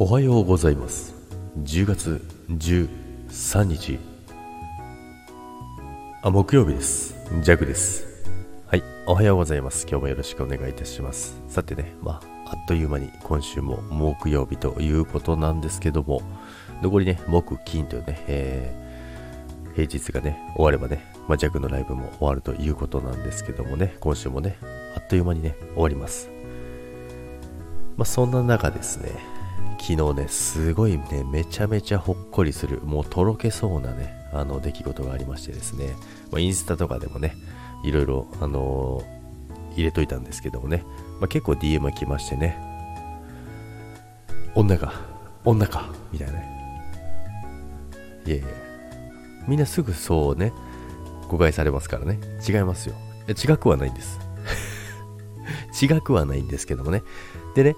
おはようございます。10月13日。あ木曜日です。ジャグです。はいおはようございます。今日もよろしくお願いいたします。さてねまああっという間に今週も木曜日ということなんですけども残りね木金というね、えー、平日がね終わればね、まあ、ジャグのライブも終わるということなんですけどもね今週もねあっという間にね終わります。まあ、そんな中ですね、昨日ね、すごいね、めちゃめちゃほっこりする、もうとろけそうなね、あの出来事がありましてですね、まあ、インスタとかでもね、いろいろ、あのー、入れといたんですけどもね、まあ、結構 DM が来ましてね、女か、女か、みたいなね。いやいや、みんなすぐそうね、誤解されますからね、違いますよ。違くはないんです。違くはないんですけどもね。でね、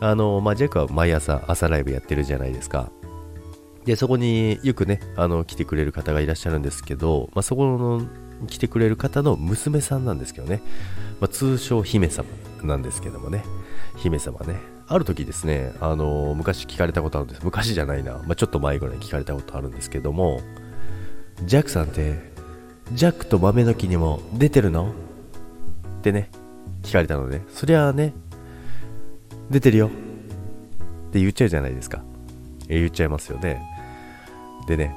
あの、まあ、ジャックは毎朝朝ライブやってるじゃないですか。で、そこによくね、あの、来てくれる方がいらっしゃるんですけど、まあ、そこの来てくれる方の娘さんなんですけどね、まあ、通称姫様なんですけどもね、姫様ね、ある時ですね、あの、昔聞かれたことあるんです。昔じゃないな、まあ、ちょっと前ぐらい聞かれたことあるんですけども、ジャックさんって、ジャックと豆の木にも出てるの？ってね、聞かれたので、そりゃあね、出てるよって言っちゃうじゃないですか。言っちゃいますよね。でね、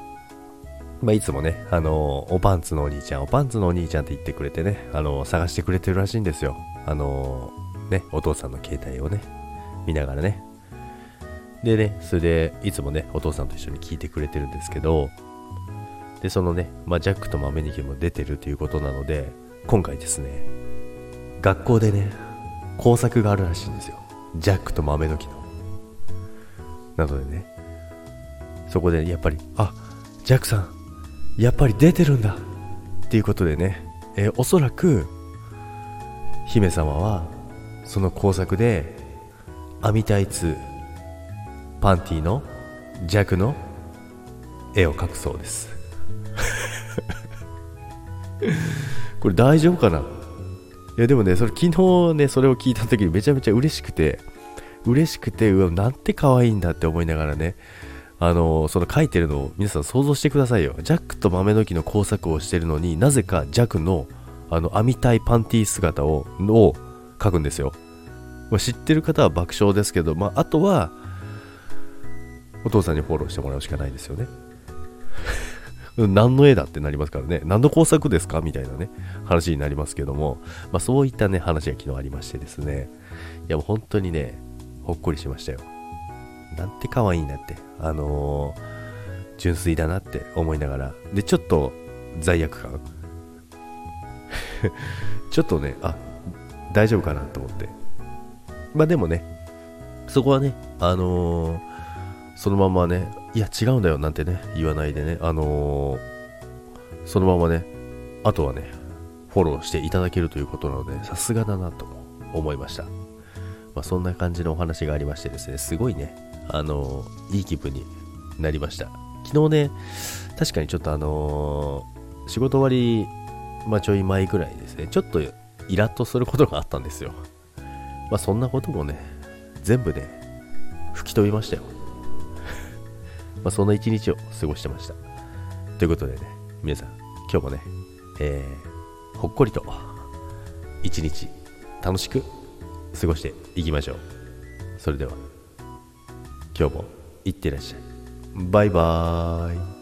まあ、いつもね、あのおパンツのお兄ちゃん、おパンツのお兄ちゃんって言ってくれてね、あの探してくれてるらしいんですよ。あのね、お父さんの携帯をね、見ながらね。でね、それで、いつもね、お父さんと一緒に聞いてくれてるんですけど、で、そのね、まあ、ジャックと豆ニキも出てるということなので、今回ですね、学校でね、工作があるらしいんですよ。ジャックと豆の木の。なのでね、そこでやっぱり、あ、ジャックさん、やっぱり出てるんだっていうことでね、えー、おそらく、姫様は、その工作で、網タイツ、パンティの、ジャックの絵を描くそうです。これ大丈夫かな？いやでもね、それ昨日ね、それを聞いた時にめちゃめちゃ嬉しくて、嬉しくて、うわ、なんて可愛いんだって思いながらね、あのその書いてるのを皆さん想像してくださいよ。ジャックと豆の木の工作をしてるのになぜかジャックのあの網タイパンティ姿をを書くんですよ。まあ、知ってる方は爆笑ですけど、まあ、あとはお父さんにフォローしてもらうしかないですよね。何の絵だってなりますからね、何の工作ですかみたいなね、話になりますけども、まあ、そういったね、話が昨日ありましてですね、いやもう本当にね、ほっこりしましたよ。なんて可愛いんだって、あのー、純粋だなって思いながら、で、ちょっと罪悪感。ちょっとね、あ、大丈夫かなと思って。まあでもね、そこはね、あのー、そのままね、いや違うんだよなんてね言わないでねあのー、そのままねあとはねフォローしていただけるということなのでさすがだなと思いました、まあ、そんな感じのお話がありましてですねすごいねあのー、いい気分になりました。昨日ね確かにちょっとあのー、仕事終わり、まあ、ちょい前ぐらいですねちょっとイラッとすることがあったんですよ。まあそんなこともね全部ね吹き飛びましたよ。まあ、そんな一日を過ごしてました。ということでね、皆さん、今日もね、えー、ほっこりと一日楽しく過ごしていきましょう。それでは、今日もいってらっしゃい。バイバーイ。